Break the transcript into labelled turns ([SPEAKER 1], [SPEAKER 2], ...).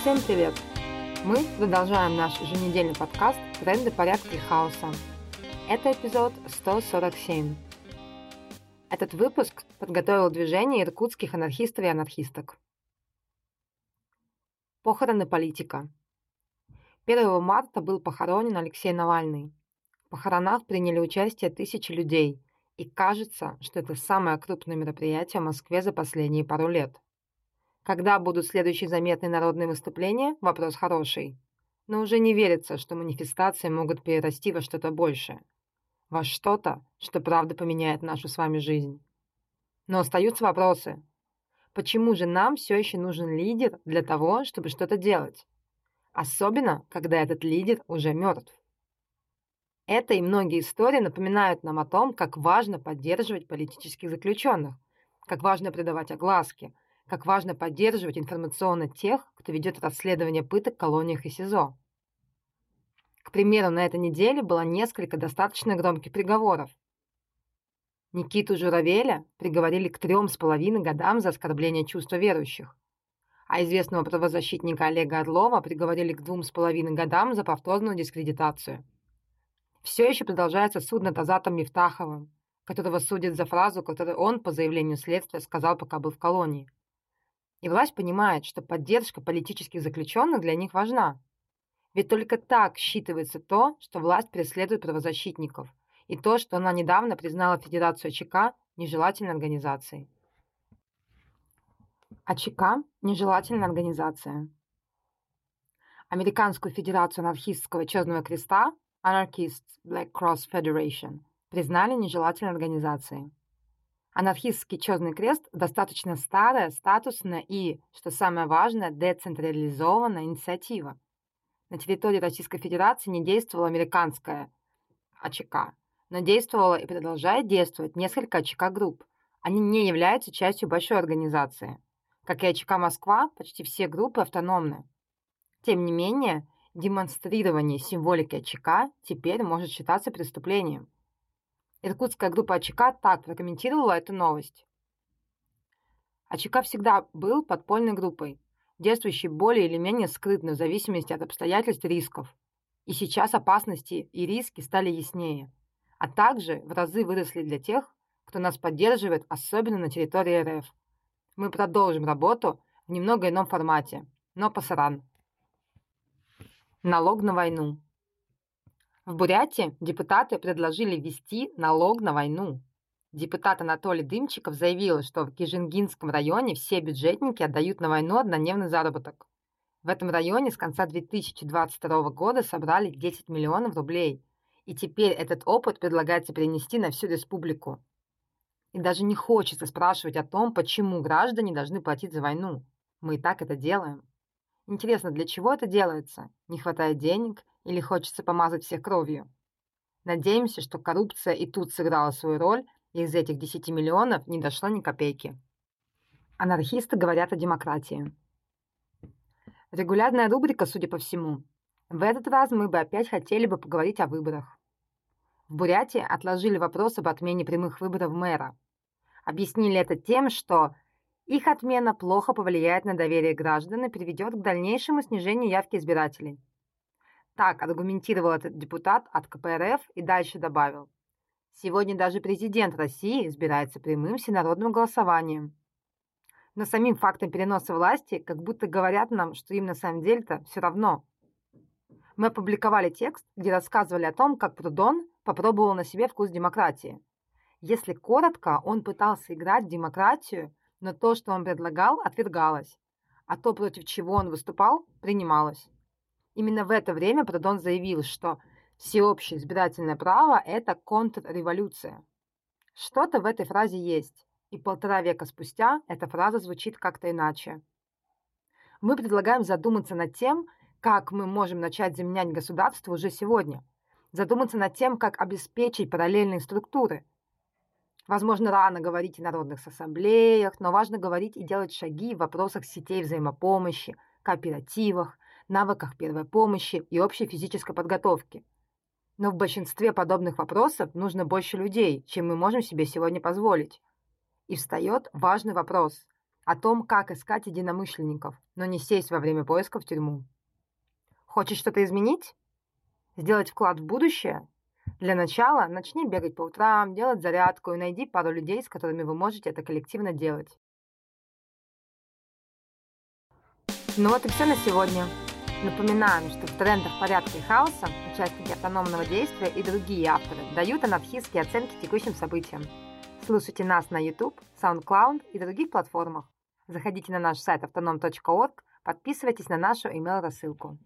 [SPEAKER 1] Всем привет! Мы продолжаем наш еженедельный подкаст «Тренды порядка и хаоса». Это эпизод 147. Этот выпуск подготовил движение иркутских анархистов и анархисток. Похороны политика. 1 марта был похоронен Алексей Навальный. В похоронах приняли участие тысячи людей, и кажется, что это самое крупное мероприятие в Москве за последние пару лет. Когда будут следующие заметные народные выступления? Вопрос хороший. Но уже не верится, что манифестации могут перерасти во что-то большее. Во что-то, что правда поменяет нашу с вами жизнь. Но остаются вопросы. Почему же нам все еще нужен лидер для того, чтобы что-то делать? Особенно, когда этот лидер уже мертв. Это и многие истории напоминают нам о том, как важно поддерживать политических заключенных, как важно придавать огласке, как важно поддерживать информационно тех, кто ведет расследование пыток в колониях и СИЗО. К примеру, на этой неделе было несколько достаточно громких приговоров. Никиту Журавеля приговорили к трем с половиной годам за оскорбление чувства верующих, а известного правозащитника Олега Орлова приговорили к двум с половиной годам за повторную дискредитацию – все еще продолжается суд над Азатом Мифтаховым, которого судят за фразу, которую он, по заявлению следствия, сказал, пока был в колонии. И власть понимает, что поддержка политических заключенных для них важна. Ведь только так считывается то, что власть преследует правозащитников, и то, что она недавно признала Федерацию ЧК нежелательной организацией. АЧК – нежелательная организация. Американскую Федерацию анархистского Черного Креста Anarchists Black Cross Federation признали нежелательной организацией. Анархистский Черный Крест – достаточно старая, статусная и, что самое важное, децентрализованная инициатива. На территории Российской Федерации не действовала американская АЧК, но действовала и продолжает действовать несколько АЧК-групп. Они не являются частью большой организации. Как и АЧК Москва, почти все группы автономны. Тем не менее, демонстрирование символики АЧК теперь может считаться преступлением. Иркутская группа АЧК так прокомментировала эту новость. АЧК всегда был подпольной группой, действующей более или менее скрытно в зависимости от обстоятельств и рисков. И сейчас опасности и риски стали яснее, а также в разы выросли для тех, кто нас поддерживает, особенно на территории РФ. Мы продолжим работу в немного ином формате, но по саран. Налог на войну. В Бурятии депутаты предложили ввести налог на войну. Депутат Анатолий Дымчиков заявил, что в Кижингинском районе все бюджетники отдают на войну однодневный заработок. В этом районе с конца 2022 года собрали 10 миллионов рублей, и теперь этот опыт предлагается перенести на всю республику. И даже не хочется спрашивать о том, почему граждане должны платить за войну. Мы и так это делаем. Интересно, для чего это делается? Не хватает денег или хочется помазать всех кровью? Надеемся, что коррупция и тут сыграла свою роль, и из этих 10 миллионов не дошло ни копейки. Анархисты говорят о демократии. Регулярная рубрика, судя по всему. В этот раз мы бы опять хотели бы поговорить о выборах. В Бурятии отложили вопрос об отмене прямых выборов мэра. Объяснили это тем, что их отмена плохо повлияет на доверие граждан и приведет к дальнейшему снижению явки избирателей. Так аргументировал этот депутат от КПРФ и дальше добавил. Сегодня даже президент России избирается прямым всенародным голосованием. Но самим фактом переноса власти как будто говорят нам, что им на самом деле-то все равно. Мы опубликовали текст, где рассказывали о том, как Прудон попробовал на себе вкус демократии. Если коротко, он пытался играть в демократию но то, что он предлагал, отвергалось, а то, против чего он выступал, принималось. Именно в это время Продон заявил, что всеобщее избирательное право – это контрреволюция. Что-то в этой фразе есть, и полтора века спустя эта фраза звучит как-то иначе. Мы предлагаем задуматься над тем, как мы можем начать заменять государство уже сегодня, задуматься над тем, как обеспечить параллельные структуры, Возможно, рано говорить о народных ассамблеях, но важно говорить и делать шаги в вопросах сетей взаимопомощи, кооперативах, навыках первой помощи и общей физической подготовки. Но в большинстве подобных вопросов нужно больше людей, чем мы можем себе сегодня позволить. И встает важный вопрос. о том, как искать единомышленников, но не сесть во время поиска в тюрьму. Хочешь что-то изменить? Сделать вклад в будущее? Для начала начни бегать по утрам, делать зарядку и найди пару людей, с которыми вы можете это коллективно делать. Ну вот и все на сегодня. Напоминаем, что в трендах порядка и хаоса участники автономного действия и другие авторы дают анархистские оценки текущим событиям. Слушайте нас на YouTube, SoundCloud и других платформах. Заходите на наш сайт autonom.org, подписывайтесь на нашу email-рассылку.